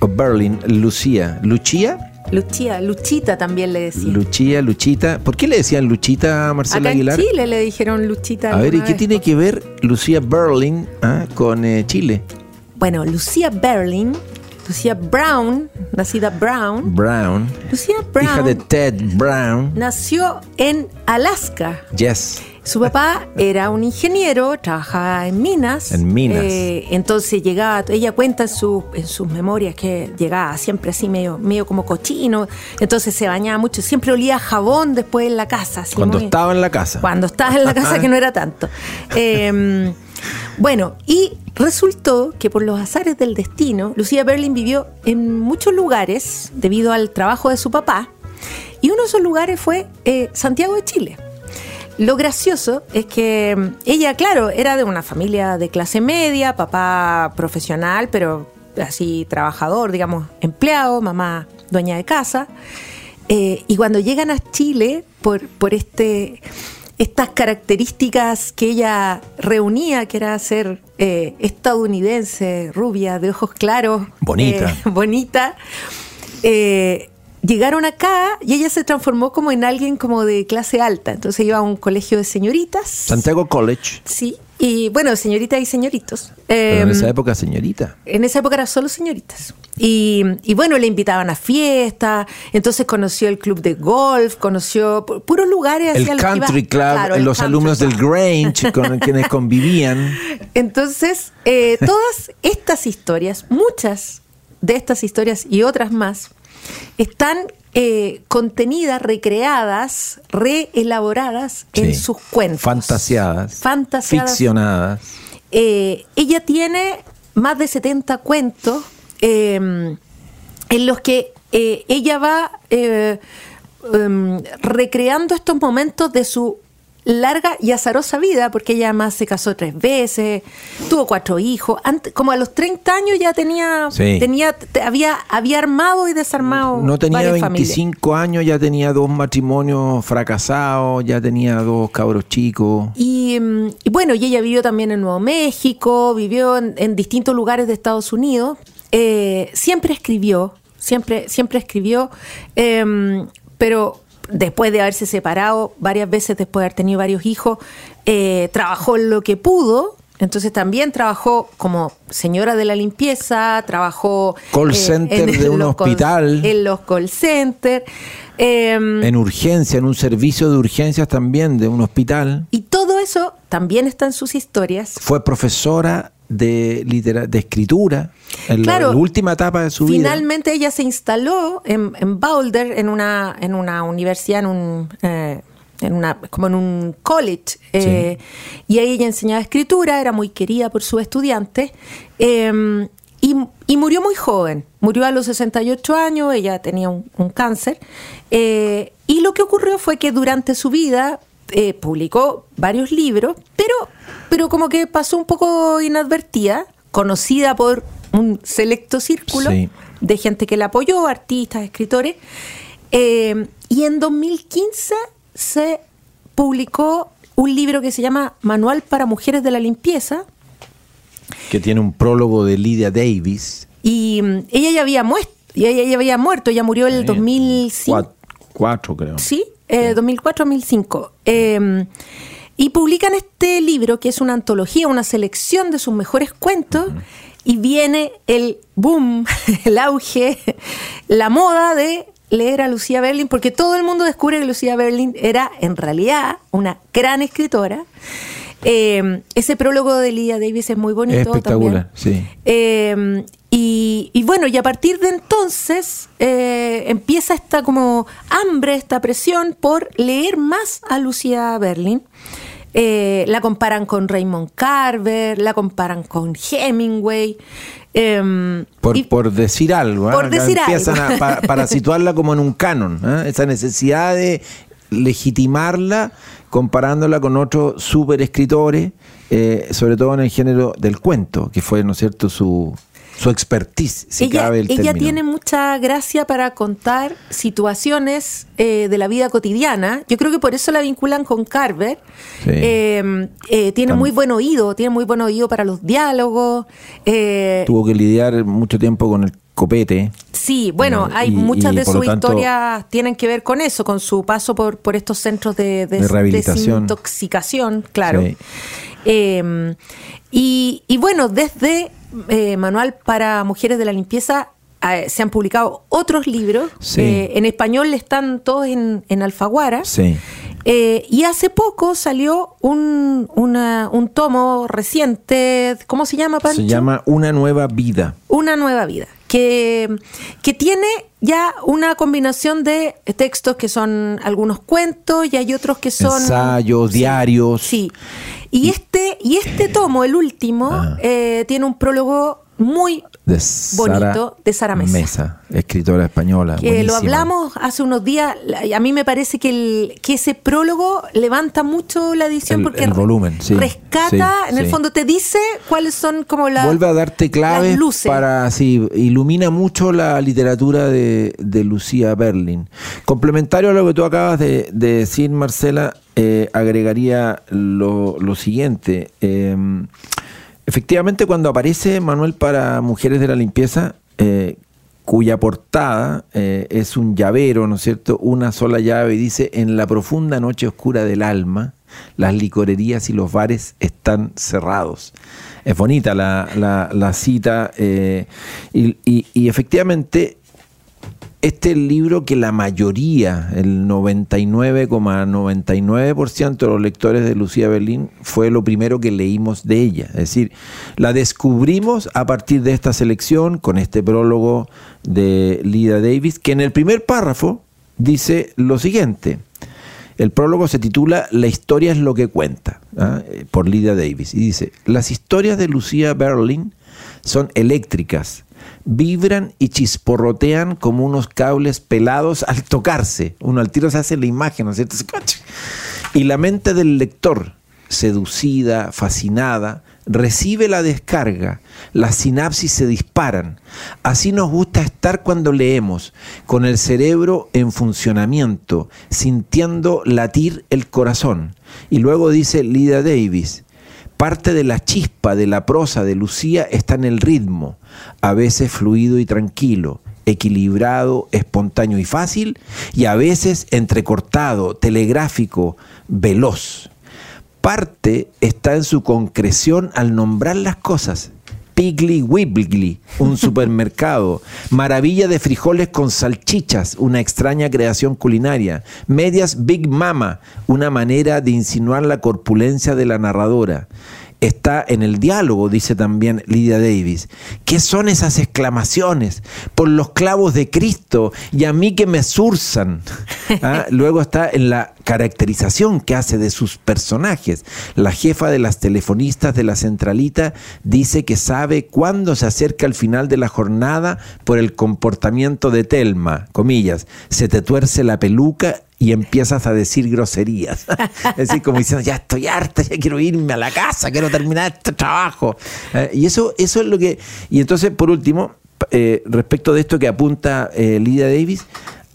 Berlin, Lucía. ¿Luchía? Luchía, Luchita también le decían. Luchía, Luchita. ¿Por qué le decían Luchita a Marcela Acá en Aguilar? Chile le dijeron Luchita. A ver, ¿y qué vez. tiene que ver Lucía Berlin ah, con eh, Chile? Bueno, Lucía Berlin, Lucía Brown, nacida Brown. Brown. Lucía Brown Hija de Ted Brown. nació en Alaska. Yes. Su papá era un ingeniero, trabajaba en minas. En minas. Eh, entonces llegaba, ella cuenta en, su- en sus memorias que llegaba siempre así medio, medio como cochino. Entonces se bañaba mucho, siempre olía jabón después en la casa. así Cuando muy- estaba en la casa. Cuando estaba en la casa, que no era tanto. Eh, bueno, y resultó que por los azares del destino, Lucía Berlin vivió en muchos lugares debido al trabajo de su papá. Y uno de esos lugares fue eh, Santiago de Chile. Lo gracioso es que mm, ella, claro, era de una familia de clase media, papá profesional, pero así trabajador, digamos, empleado, mamá dueña de casa. Eh, y cuando llegan a Chile, por, por este, estas características que ella reunía, que era ser eh, estadounidense, rubia, de ojos claros, Bonita. eh, bonita, llegaron acá y ella se transformó como en alguien como de clase alta. Entonces iba a un colegio de señoritas. Santiago College. Sí, y bueno, señoritas y señoritos. Pero en Eh, esa época, señorita. en esa época eran solo señoritas. Y, y bueno, le invitaban a fiestas, entonces conoció el club de golf, conoció pu- puros lugares. El Country Club, Claro, los country alumnos del. Grange con quienes convivían. Entonces, eh, todas estas historias, muchas de estas historias y otras más, están eh, contenidas, recreadas, reelaboradas en sus cuentos. Fantasiadas. Fantasiadas. Ficcionadas. Eh, ella tiene más de 70 cuentos eh, en los que ella va em, recreando estos momentos de su larga y azarosa vida, porque ella además se casó tres veces, tuvo cuatro hijos, Ante- como a los 30 años ya tenía, Sí. tenía te- había, había armado y desarmado No tenía varias familias. 25 años, ya tenía dos matrimonios fracasados, ya tenía dos cabros chicos. Y, mm, y bueno, y ella vivió también en Nuevo México, vivió en, en distintos lugares de Estados Unidos. Eh, siempre escribió, siempre, siempre escribió, em, pero después de haberse separado varias veces, después de haber tenido varios hijos, eh, trabajó lo que pudo. Entonces también trabajó como señora de la limpieza, trabajó Call center de un los call- hospital. en los call centers. em, En urgencia, en un servicio de urgencias también de un hospital. y todo eso también está en sus historias. Fue profesora de, litera- de escritura en la- Claro, la, última etapa de su vida. Finalmente ella se instaló en, en Boulder, en una, en una universidad, en un, eh, en una, como en un college. eh, Y ahí ella enseñaba escritura, era muy querida por sus estudiantes. eh, y, y murió muy joven, murió a los 68 años, ella tenía un, un cáncer. eh, y lo que ocurrió fue que durante su vida eh, publicó varios libros, pero, pero como que pasó un poco inadvertida, conocida por un selecto círculo Sí. de gente que la apoyó, artistas, escritores. Y en 2015 se publicó un libro que se llama Manual para Mujeres de la Limpieza. Que tiene un prólogo de Lydia Davis. Y mm, ella ya había muerto, y ella ya había muerto, ella murió en el 2005. Cuat- Cuatro, creo. Sí, eh, 2004-2005. Eh, y publican este libro, que es una antología, una selección de sus mejores cuentos, y viene el boom, el auge, la moda de leer a Lucía Berlin, porque todo el mundo descubre que Lucía Berlin era en realidad una gran escritora. Eh, ese prólogo de Lydia Davis es muy bonito. Espectacular, también. sí. Eh, y, y bueno, y a partir de entonces eh, empieza esta como hambre, esta presión por leer más a Lucía Berlin. Eh, la comparan con Raymond Carver, la comparan con Hemingway. em, Por, y- por decir algo, ¿ah? Por decir Empiezan algo. a- pa- para situarla como en un canon, ¿ah? esa necesidad de legitimarla comparándola con otros super escritores, eh, sobre todo en el género del cuento, que fue, ¿no es cierto?, su, su expertise, si ella, cabe el ella término. tiene mucha gracia para contar situaciones eh, de la vida cotidiana. Yo creo que por eso la vinculan con Carver. Sí. Eh, eh, tiene Tam- muy buen oído, tiene muy buen oído para los diálogos. Tuvo que lidiar mucho tiempo con el copete. Sí, bueno, hay y- muchas y de sus historias tienen que ver con eso, con su paso por, por estos centros de, de- De rehabilitación. desintoxicación, claro. Sí. Eh, y, y bueno, desde eh, Manual para Mujeres de la Limpieza eh, se han publicado otros libros. Sí. Eh, en español están todos en, en Alfaguara. Sí. Eh, y hace poco salió un, una- un tomo reciente, ¿cómo se llama, Pancho? Se llama Una nueva vida. Una nueva vida, que, que tiene ya una combinación de textos que son algunos cuentos y hay otros que son... Ensayos, diarios. Sí. Y este, y este tomo, el último, Ah. eh, tiene un prólogo muy De bonito Sara de Sara Mesa. escritora española. que lo hablamos hace unos días. A mí me parece que, el, que ese prólogo levanta mucho la edición El- porque el volumen, sí, rescata, sí, en el sí. fondo te dice cuáles son como las Vuelve a darte claves luces. para, sí, ilumina mucho la literatura de, de Lucía Berlin. Complementario a lo que tú acabas de, de decir, Marcela, eh, agregaría lo, lo siguiente. Eh, efectivamente, cuando aparece Manuel para Mujeres de la Limpieza, eh, cuya portada eh, es un llavero, ¿no es cierto? Una sola llave y dice, en la profunda noche oscura del alma, las licorerías y los bares están cerrados. Es bonita la, la- la cita eh, y, y- y efectivamente este es el libro que la mayoría, el 99,99% de los lectores de Lucía Berlín fue lo primero que leímos de ella. Es decir, la descubrimos a partir de esta selección con este prólogo de Lida Davis, que en el primer párrafo dice lo siguiente. El prólogo se titula La historia es lo que cuenta, ¿ah? Por Lydia Davis. Y dice, las historias de Lucía Berlin son eléctricas, vibran y chisporrotean como unos cables pelados al tocarse. Uno al tiro se hace la imagen, ¿no es cierto? Y la mente del lector, seducida, fascinada, recibe la descarga, las sinapsis se disparan. Así nos gusta estar cuando leemos, con el cerebro en funcionamiento, sintiendo latir el corazón. Y luego dice Lida Davis, parte de la chispa de la prosa de Lucía está en el ritmo, a veces fluido y tranquilo, equilibrado, espontáneo y fácil, y a veces entrecortado, telegráfico, veloz parte está en su concreción al nombrar las cosas. Piggly Wiggly, un supermercado. Maravilla de frijoles con salchichas, una extraña creación culinaria. Medias Big Mama, una manera de insinuar la corpulencia de la narradora. Está en el diálogo, dice también Lydia Davis. ¿Qué son esas exclamaciones? Por los clavos de Cristo y a mí que me surzan. Ah, Luego está en la caracterización que hace de sus personajes. La jefa de las telefonistas de la centralita dice que sabe cuándo se acerca el final de la jornada por el comportamiento de Telma, comillas, se te tuerce la peluca y empiezas a decir groserías. es decir, como diciendo, ya estoy harta, ya quiero irme a la casa, quiero terminar este trabajo. Eh, y eso, eso es lo que... Y entonces, por último, eh, respecto de esto que apunta eh, Lydia Davis,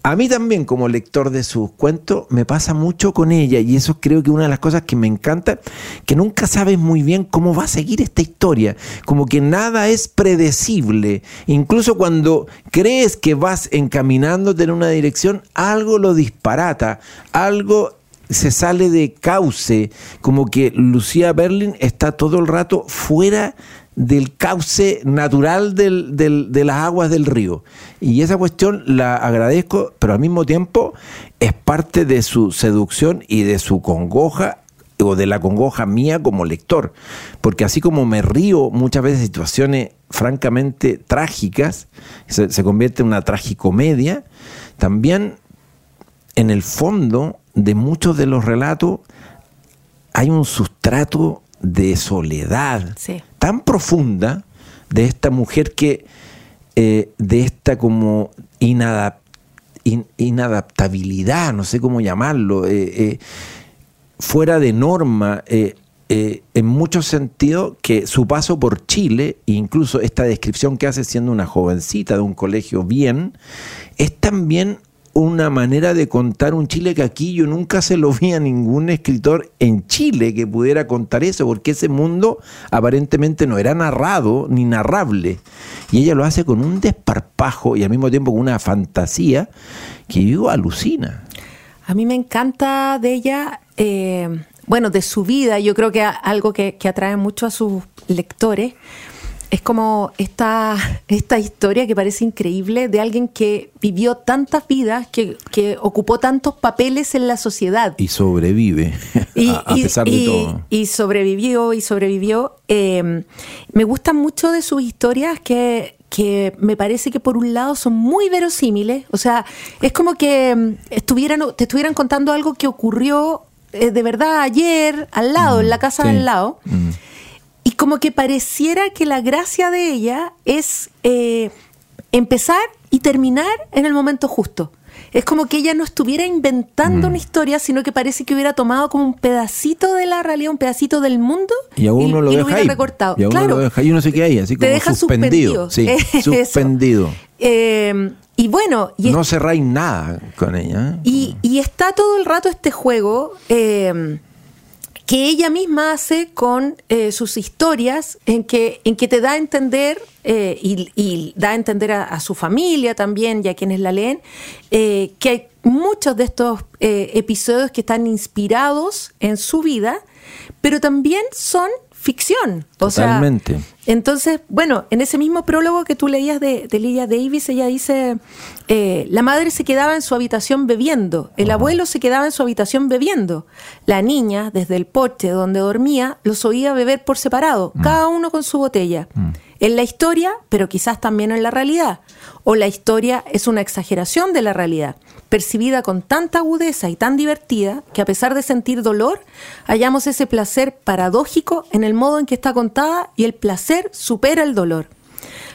a mí también como lector de sus cuentos me pasa mucho con ella y eso creo que una de las cosas que me encanta, que nunca sabes muy bien cómo va a seguir esta historia, como que nada es predecible, incluso cuando crees que vas encaminándote en una dirección, algo lo disparata, algo se sale de cauce, como que Lucía Berlin está todo el rato fuera del cauce natural de las aguas del río. Y esa cuestión la agradezco, pero al mismo tiempo es parte de su seducción y de su congoja o de la congoja mía como lector. Porque así como me río muchas veces de situaciones francamente trágicas, se, se convierte en una tragicomedia, también en el fondo de muchos de los relatos hay un sustrato de soledad Sí. tan profunda de esta mujer que, eh, de esta como inadap- in- inadaptabilidad, no sé cómo llamarlo, eh, eh, fuera de norma, eh, en muchos sentidos, que su paso por Chile, incluso esta descripción que hace siendo una jovencita de un colegio bien, es también una manera de contar un Chile que aquí yo nunca se lo vi a ningún escritor en Chile que pudiera contar eso, porque ese mundo aparentemente no era narrado ni narrable. Y ella lo hace con un desparpajo y al mismo tiempo con una fantasía que yo alucina. A mí me encanta de ella, eh, bueno, de su vida, yo creo que algo que, que atrae mucho a sus lectores es como esta, esta historia que parece increíble de alguien que vivió tantas vidas, que, que ocupó tantos papeles en la sociedad. Y sobrevive, Y, a, a y- pesar de y- todo. y sobrevivió y sobrevivió. Eh, me gustan mucho de sus historias que, que me parece que por un lado son muy verosímiles. O sea, es como que mm, estuvieran, te estuvieran contando algo que ocurrió eh, de verdad ayer, al lado, en la casa sí. al lado. Mm. Y como que pareciera que la gracia de ella es eh, empezar y terminar en el momento justo. Es como que ella no estuviera inventando Mm. una historia, sino que parece que hubiera tomado como un pedacito de la realidad, un pedacito del mundo Y a uno lo y deja hubiera ahí. recortado. Y a uno claro, lo deja ahí, uno se queda ahí, así te como deja suspendido. suspendido. Sí, suspendido. Eh, y bueno, y, No cerráis nada con ella. y, y está todo el rato este juego eh, que ella misma hace con eh, sus historias, en que, en que te da a entender, eh, y, da a entender a, su familia también, y a quienes la leen, eh, que hay muchos de estos episodios que están inspirados en su vida, pero también son ficción. O sea, Totalmente. entonces, bueno, en ese mismo prólogo que tú leías de, de Lydia Davis, ella dice, eh, la madre se quedaba en su habitación bebiendo, el abuelo se quedaba en su habitación bebiendo, la niña, desde el porche donde dormía, los oía beber por separado, cada uno con su botella. En la historia, pero quizás también en la realidad. O la historia es una exageración de la realidad, percibida con tanta agudeza y tan divertida que a pesar de sentir dolor, hallamos ese placer paradójico en el modo en que está contada y el placer supera el dolor.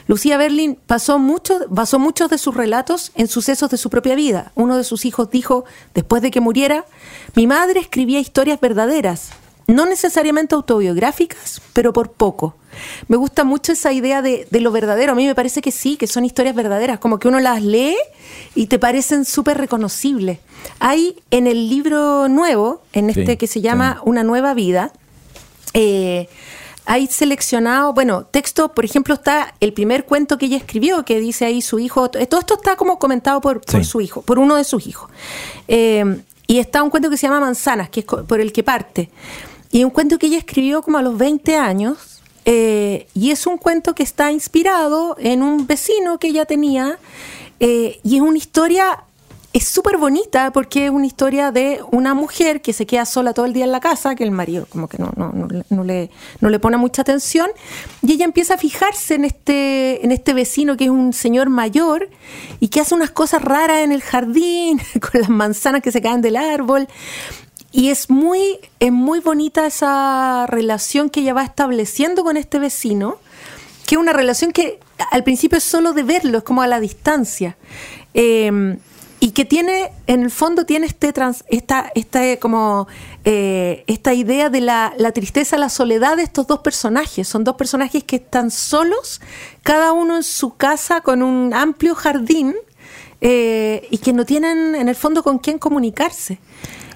Lucía Berlin pasó mucho, basó muchos de sus relatos en sucesos de su propia vida. Uno de sus hijos dijo, después de que muriera, mi madre escribía historias verdaderas, no necesariamente autobiográficas, pero por poco. Me gusta mucho esa idea de, de lo verdadero. A mí me parece que sí, que son historias verdaderas, como que uno las lee y te parecen súper reconocibles. Hay en el libro nuevo, en Sí, este que se llama sí. Una nueva vida, eh, hay seleccionado, bueno, texto, por ejemplo, está el primer cuento que ella escribió, que dice ahí su hijo, todo esto está como comentado por, por Sí. su hijo, por uno de sus hijos. Eh, y está un cuento que se llama Manzanas, que es por el que parte. Y un cuento que ella escribió como a los 20 años, eh, y es un cuento que está inspirado en un vecino que ella tenía, eh, y es una historia es súper bonita porque es una historia de una mujer que se queda sola todo el día en la casa, que el marido como que no, no, no, no le, no le pone mucha atención, y ella empieza a fijarse en este, en este vecino que es un señor mayor y que hace unas cosas raras en el jardín, con las manzanas que se caen del árbol. Y es muy, es muy bonita esa relación que ella va estableciendo con este vecino, que es una relación que al principio es solo de verlo, es como a la distancia. Eh, y que tiene, en el fondo, tiene este trans- esta, esta, eh, como, eh, esta idea de la, la tristeza, la soledad de estos dos personajes. Son dos personajes que están solos, cada uno en su casa con un amplio jardín eh, y que no tienen, en el fondo, con quién comunicarse.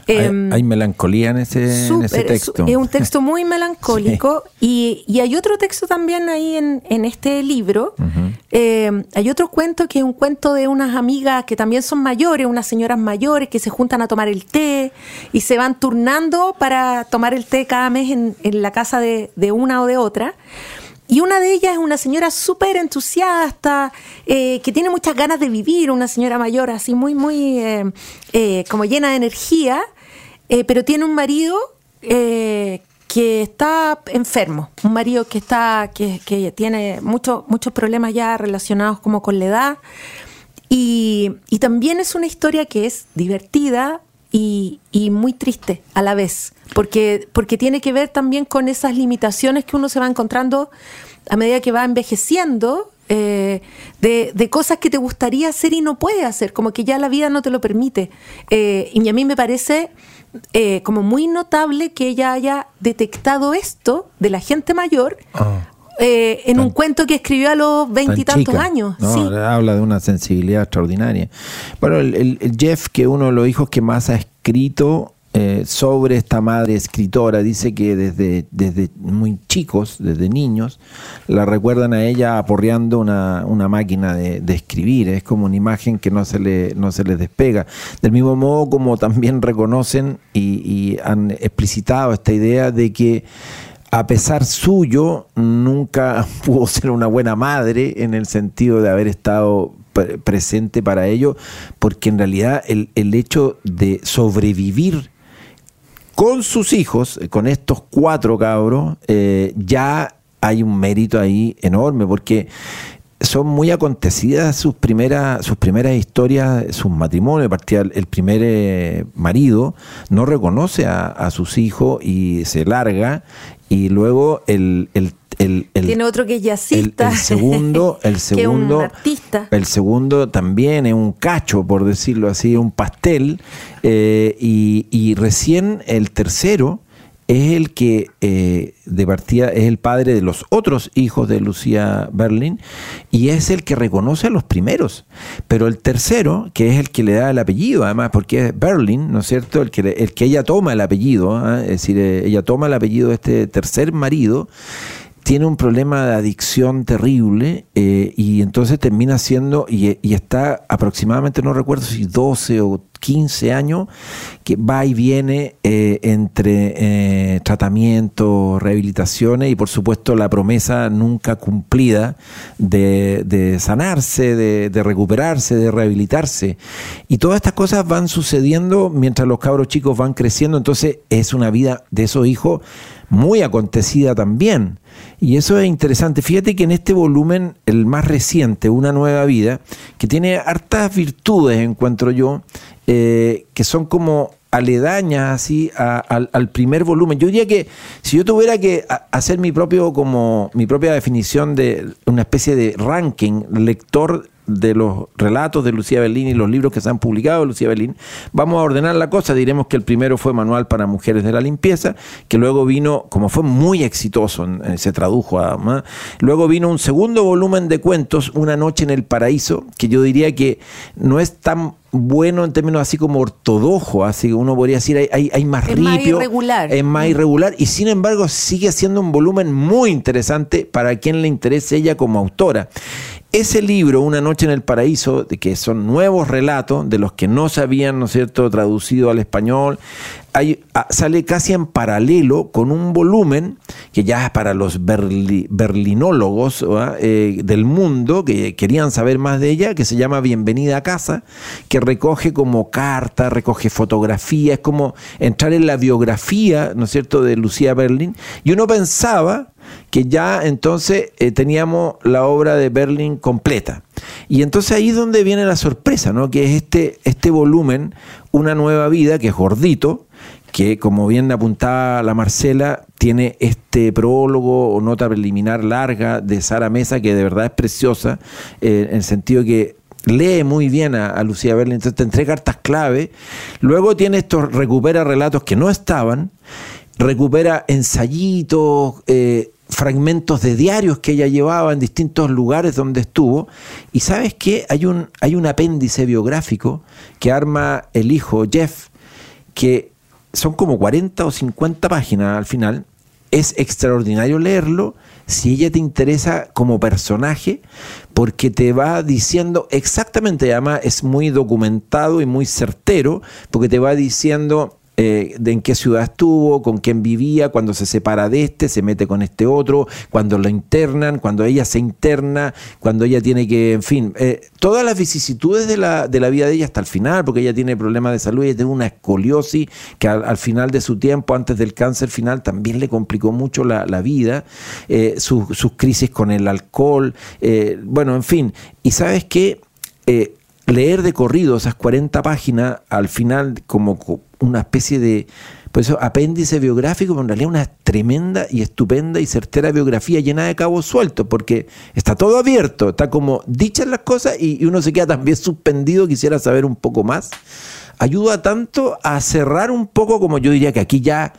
Hay, Em, hay melancolía en ese, en ese Súper, texto. Es un texto muy melancólico y, y hay otro texto también ahí en, en este libro. Eh, hay otro cuento que es un cuento de unas amigas que también son mayores, unas señoras mayores que se juntan a tomar el té y se van turnando para tomar el té cada mes en, en la casa de, de una o de otra. Y una de ellas es una señora súper entusiasta, eh, que tiene muchas ganas de vivir, una señora mayor así muy, muy eh, eh, como llena de energía, pero tiene un marido que está enfermo, un marido que está, que, que tiene muchos muchos problemas ya relacionados como con la edad. Y, y también es una historia que es divertida y, y muy triste a la vez, porque, porque tiene que ver también con esas limitaciones que uno se va encontrando a medida que va envejeciendo eh, de, de, cosas que te gustaría hacer y no puedes hacer, como que ya la vida no te lo permite. Eh, y a mí me parece eh, como muy notable que ella haya detectado esto de la gente mayor. Ah. Eh, en un cuento que escribió a los veintitantos años. No, sí. Habla de una sensibilidad extraordinaria. Bueno, el, el- el Jeff, que uno de los hijos que más ha escrito eh, sobre esta madre escritora, dice que desde, desde muy chicos, desde niños, la recuerdan a ella aporreando una, una máquina de, de escribir. Es como una imagen que no se, le, no se les despega. Del mismo modo como también reconocen y, y han explicitado esta idea de que a pesar suyo, nunca pudo ser una buena madre en el sentido de haber estado pre- presente para ello, porque en realidad el, el hecho de sobrevivir con sus hijos, eh, con estos cuatro cabros, eh, ya hay un mérito ahí enorme, porque son muy acontecidas sus primeras, sus primeras historias, sus matrimonios. Partida, el primer eh, marido no reconoce a, a sus hijos y se larga, y luego el, el, el- el- Tiene otro que es el, jazzista. el segundo, el que es segundo, un artista. el segundo también es un cacho, por decirlo así, un pastel, eh, y, y recién el tercero es el que eh, de partida es el padre de los otros hijos de Lucía Berlin y es el que reconoce a los primeros. Pero el tercero, que es el que le da el apellido, además, porque es Berlin, ¿no es cierto? El que, el que ella toma el apellido, ¿ah? es decir, eh, ella toma el apellido de este tercer marido tiene un problema de adicción terrible eh, y entonces termina siendo, y, está aproximadamente, no recuerdo si 12 o 15 años, que va y viene eh, entre eh, tratamientos, rehabilitaciones y por supuesto la promesa nunca cumplida de, de sanarse, de, de recuperarse, de rehabilitarse. Y todas estas cosas van sucediendo mientras los cabros chicos van creciendo, entonces es una vida de esos hijos muy acontecida también. Y eso es interesante. Fíjate que en este volumen, el más reciente, Una Nueva Vida, que tiene hartas virtudes, encuentro yo, eh, que son como aledañas así a- al, al primer volumen. Yo diría que si yo tuviera que hacer mi propio como mi propia definición de una especie de ranking lector de los relatos de Lucía Berlín y los libros que se han publicado de Lucía Berlín, vamos a ordenar la cosa. Diremos que el primero fue Manual para Mujeres de la Limpieza, que luego vino, como fue muy exitoso, en- eh, se tradujo además, luego vino un segundo volumen de cuentos, Una Noche en el Paraíso, que yo diría que no es tan bueno en términos así como ortodoxo, así que uno podría decir hay, hay, hay más Es más ripio, irregular. es más irregular y sin embargo sigue siendo un volumen muy interesante para quien le interese ella como autora. Ese libro, Una Noche en el Paraíso, de que son nuevos relatos de los que no se habían, ¿no es cierto?, traducido al español, ah, sale casi en paralelo con un volumen que ya es para los berli- berlinólogos. Eh, del mundo que querían saber más de ella, que se llama Bienvenida a casa, que recoge como carta, recoge fotografía, es como entrar en la biografía, ¿no es cierto?, de Lucía Berlin. Y uno pensaba que ya entonces eh, teníamos la obra de Berlin completa. Y entonces ahí es donde viene la sorpresa, ¿no? Que es este, este volumen, Una Nueva Vida, que es gordito, que como bien apuntaba la Marcela, tiene este prólogo o nota preliminar larga de Sara Mesa, que de verdad es preciosa, eh, en el sentido que lee muy bien a, Lucía Berlin, entonces te entrega cartas clave. Luego tiene estos, recupera relatos que no estaban, recupera ensayitos, eh, fragmentos de diarios que ella llevaba en distintos lugares donde estuvo. Y sabes qué? Hay un, hay un apéndice biográfico que arma el hijo Jeff, que son como 40 o 50 páginas al final. Es extraordinario leerlo si ella te interesa como personaje, porque te va diciendo exactamente, además es muy documentado y muy certero, porque te va diciendo eh, de en qué ciudad estuvo, con quién vivía, cuando se separa de este, se mete con este otro, cuando lo internan, cuando ella se interna, cuando ella tiene que, en fin, eh, todas las vicisitudes de la, de la vida de ella hasta el final, porque ella tiene problemas de salud, ella tiene una escoliosis que al, al final de su tiempo, antes del cáncer final, también le complicó mucho la, la vida, eh, sus- crisis con el alcohol, eh, bueno, en fin, y sabes qué, leer de corrido esas 40 páginas al final como co- una especie de pues eso, apéndice biográfico, pero en realidad una tremenda y estupenda y certera biografía llena de cabos sueltos, porque está todo abierto, está como dichas las cosas y, uno se queda también suspendido, quisiera saber un poco más. Ayuda tanto a cerrar un poco, como yo diría que aquí ya,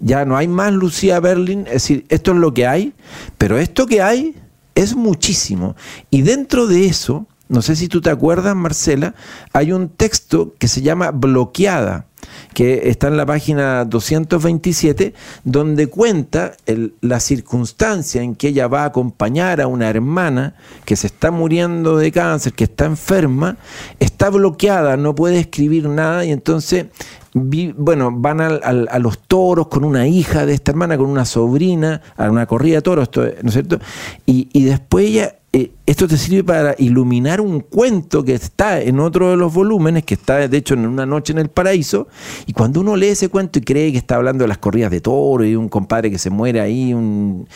ya no hay más Lucía Berlin, es decir, esto es lo que hay, pero esto que hay es muchísimo. Y dentro de eso, no sé si tú te acuerdas, Marcela, hay un texto que se llama Bloqueada que está en la página 227, donde cuenta la circunstancia en que ella va a acompañar a una hermana que se está muriendo de cáncer, que está enferma, está bloqueada, no puede escribir nada y entonces bueno, van a los toros con una hija de esta hermana, con una sobrina, a una corrida de toros, ¿no es cierto? Y, y después ella eh, esto te sirve para iluminar un cuento que está en otro de los volúmenes, que está de hecho en una noche en el paraíso, y cuando uno lee ese cuento y cree que está hablando de las corridas de toro y un compadre que se muere ahí, un,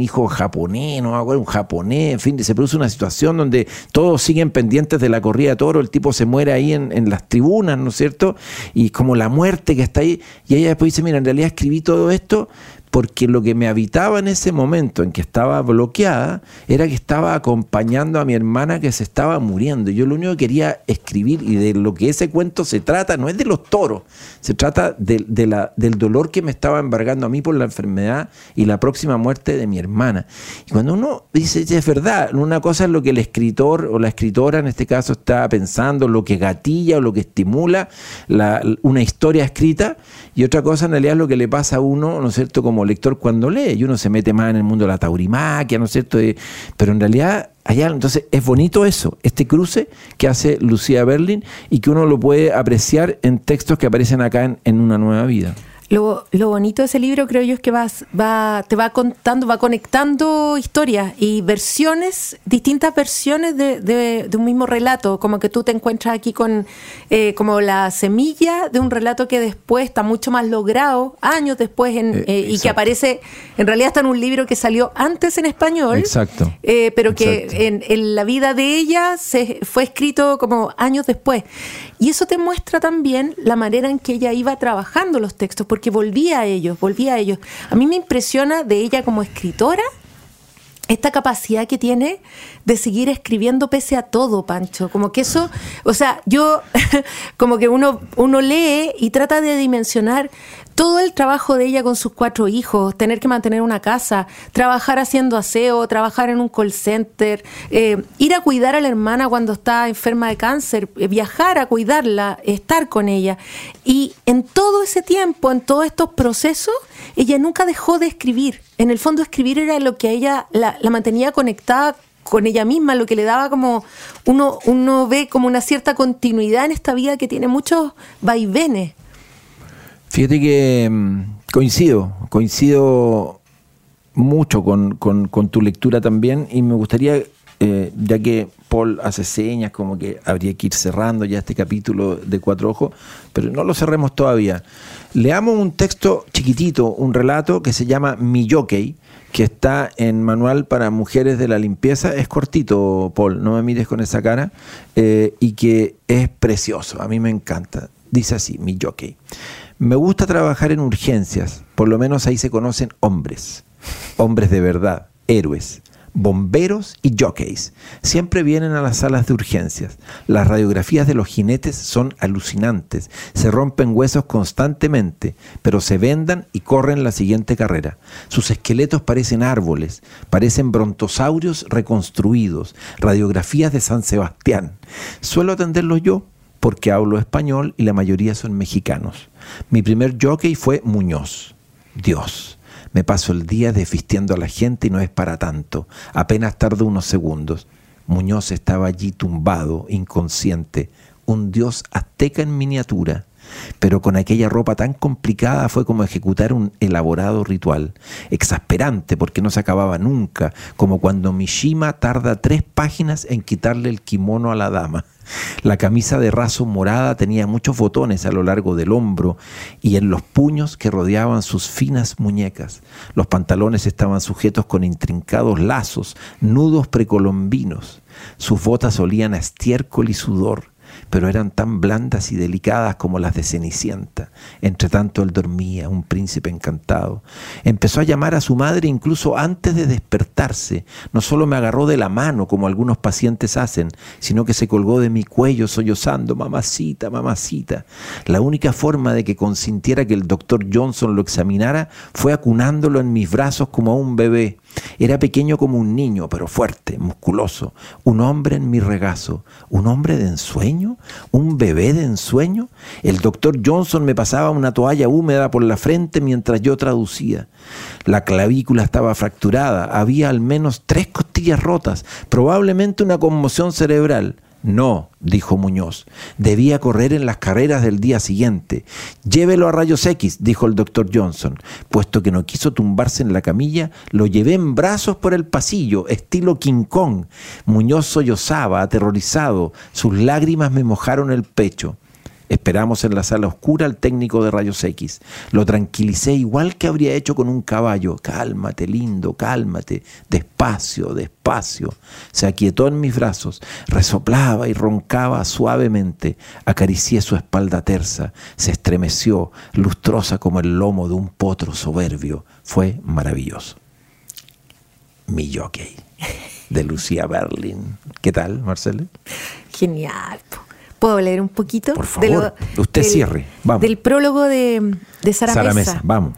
hijo japonés, no un japonés, en fin, se produce una situación donde todos siguen pendientes de la corrida de toro, el tipo se muere ahí en, en las tribunas, ¿no es cierto? Y como la muerte que está ahí, y ella después dice, mira, en realidad escribí todo esto porque lo que me habitaba en ese momento en que estaba bloqueada era que estaba acompañando a mi hermana que se estaba muriendo. Yo lo único que quería escribir y de lo que ese cuento se trata no es de los toros, se trata de, la, del dolor que me estaba embargando a mí por la enfermedad y la próxima muerte de mi hermana. Y cuando uno dice, es verdad, una cosa es lo que el escritor o la escritora en este caso está pensando, lo que gatilla o lo que estimula una historia escrita, y otra cosa en realidad es lo que le pasa a uno, ¿no es cierto?, como lector cuando lee, y uno se mete más en el mundo de la taurimaquia, ¿no es cierto? pero en realidad allá, entonces es bonito eso, este cruce que hace Lucía Berlin y que uno lo puede apreciar en textos que aparecen acá en Una Nueva Vida. Lo, bonito de ese libro creo yo es que vas, va, te va contando, va conectando historias y versiones, distintas versiones de, un mismo relato, como que tú te encuentras aquí con eh, como la semilla de un relato que después está mucho más logrado, años después, en, eh, eh, y que aparece, en realidad está en un libro que salió antes en español, exacto, pero que en, en, la vida de ella se fue escrito como años después. Y eso te muestra también la manera en que ella iba trabajando los textos, porque volvía a ellos, volvía a ellos. A mí me impresiona de ella como escritora esta capacidad que tiene de seguir escribiendo pese a todo, Pancho. Como que eso, o sea, yo como que uno, uno lee y trata de dimensionar todo el trabajo de ella con sus cuatro hijos, tener que mantener una casa, trabajar haciendo aseo, trabajar en un call center, eh, ir a cuidar a la hermana cuando está enferma de cáncer, eh, viajar a cuidarla, estar con ella. Y en todo ese tiempo, en todos estos procesos, ella nunca dejó de escribir. En el fondo escribir era lo que a ella la, mantenía conectada con ella misma, lo que le daba como uno, uno ve como una cierta continuidad en esta vida que tiene muchos vaivenes. Fíjate que mm, coincido, coincido mucho con, tu lectura también y me gustaría, eh, ya que Paul hace señas como que habría que ir cerrando ya este capítulo de Cuatro Ojos, pero no lo cerremos todavía. Leamos un texto chiquitito, un relato que se llama Mi Jockey, que está en Manual para Mujeres de la Limpieza. Es cortito, Paul, no me mires con esa cara, eh, y que es precioso, a mí me encanta. Dice así, Mi Jockey. Me gusta trabajar en urgencias, por lo menos ahí se conocen hombres, hombres de verdad, héroes, bomberos y jockeys. Siempre vienen a las salas de urgencias. Las radiografías de los jinetes son alucinantes, se rompen huesos constantemente, pero se vendan y corren la siguiente carrera. Sus esqueletos parecen árboles, parecen brontosaurios reconstruidos, radiografías de San Sebastián. Suelo atenderlos yo porque hablo español y la mayoría son mexicanos. Mi primer jockey fue Muñoz. Dios. Me paso el día desvistiendo a la gente y no es para tanto. Apenas tardo unos segundos. Muñoz estaba allí tumbado, inconsciente, un dios azteca en miniatura. Pero con aquella ropa tan complicada fue como ejecutar un elaborado ritual, exasperante porque no se acababa nunca, como cuando Mishima tarda tres páginas en quitarle el kimono a la dama. La camisa de raso morada tenía muchos botones a lo largo del hombro y en los puños que rodeaban sus finas muñecas. Los pantalones estaban sujetos con intrincados lazos, nudos precolombinos. Sus botas olían a estiércol y sudor. Pero eran tan blandas y delicadas como las de Cenicienta. Entre tanto él dormía, un príncipe encantado. Empezó a llamar a su madre incluso antes de despertarse. No solo me agarró de la mano, como algunos pacientes hacen, sino que se colgó de mi cuello sollozando, mamacita, mamacita. La única forma de que consintiera que el doctor Johnson lo examinara fue acunándolo en mis brazos como a un bebé. Era pequeño como un niño, pero fuerte, musculoso, un hombre en mi regazo, un hombre de ensueño, un bebé de ensueño. El doctor Johnson me pasaba una toalla húmeda por la frente mientras yo traducía. La clavícula estaba fracturada, había al menos tres costillas rotas, probablemente una conmoción cerebral. No, dijo Muñoz, debía correr en las carreras del día siguiente. Llévelo a rayos X, dijo el doctor Johnson. Puesto que no quiso tumbarse en la camilla, lo llevé en brazos por el pasillo, estilo King Kong. Muñoz sollozaba, aterrorizado, sus lágrimas me mojaron el pecho. Esperamos en la sala oscura al técnico de rayos X. Lo tranquilicé igual que habría hecho con un caballo. Cálmate, lindo, cálmate. Despacio, despacio. Se aquietó en mis brazos, resoplaba y roncaba suavemente. Acaricié su espalda tersa. Se estremeció, lustrosa como el lomo de un potro soberbio. Fue maravilloso. Mi jockey, de Lucía Berlin. ¿Qué tal, Marcelo? Genial. ¿Puedo leer un poquito? Por favor, usted del, cierre. Vamos. Del prólogo de, de Sara, Sara Mesa. Mesa, vamos.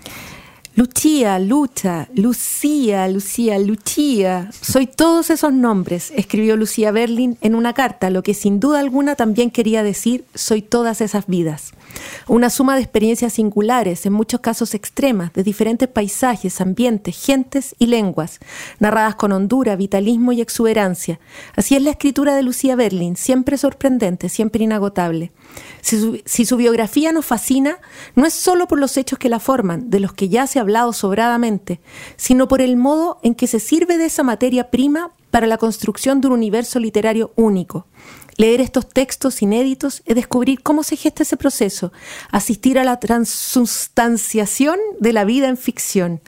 Lucía, Lucha, Lucía, Lucía, Lucía. Soy todos esos nombres, escribió Lucía Berlin en una carta, lo que sin duda alguna también quería decir soy todas esas vidas. Una suma de experiencias singulares, en muchos casos extremas, de diferentes paisajes, ambientes, gentes y lenguas, narradas con hondura, vitalismo y exuberancia. Así es la escritura de Lucía Berlin, siempre sorprendente, siempre inagotable. Si su, biografía nos fascina, no es solo por los hechos que la forman, de los que ya se ha hablado sobradamente, sino por el modo en que se sirve de esa materia prima para la construcción de un universo literario único. Leer estos textos inéditos es descubrir cómo se gesta ese proceso, asistir a la transustanciación de la vida en ficción,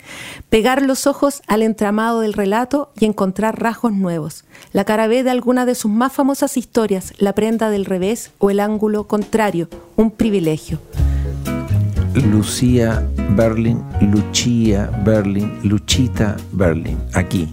pegar los ojos al entramado del relato y encontrar rasgos nuevos, la cara B de alguna de sus más famosas historias, la prenda del revés o el ángulo contrario, un privilegio. Lucía Berlin, Lucia Berlin, Luchita Berlin, aquí,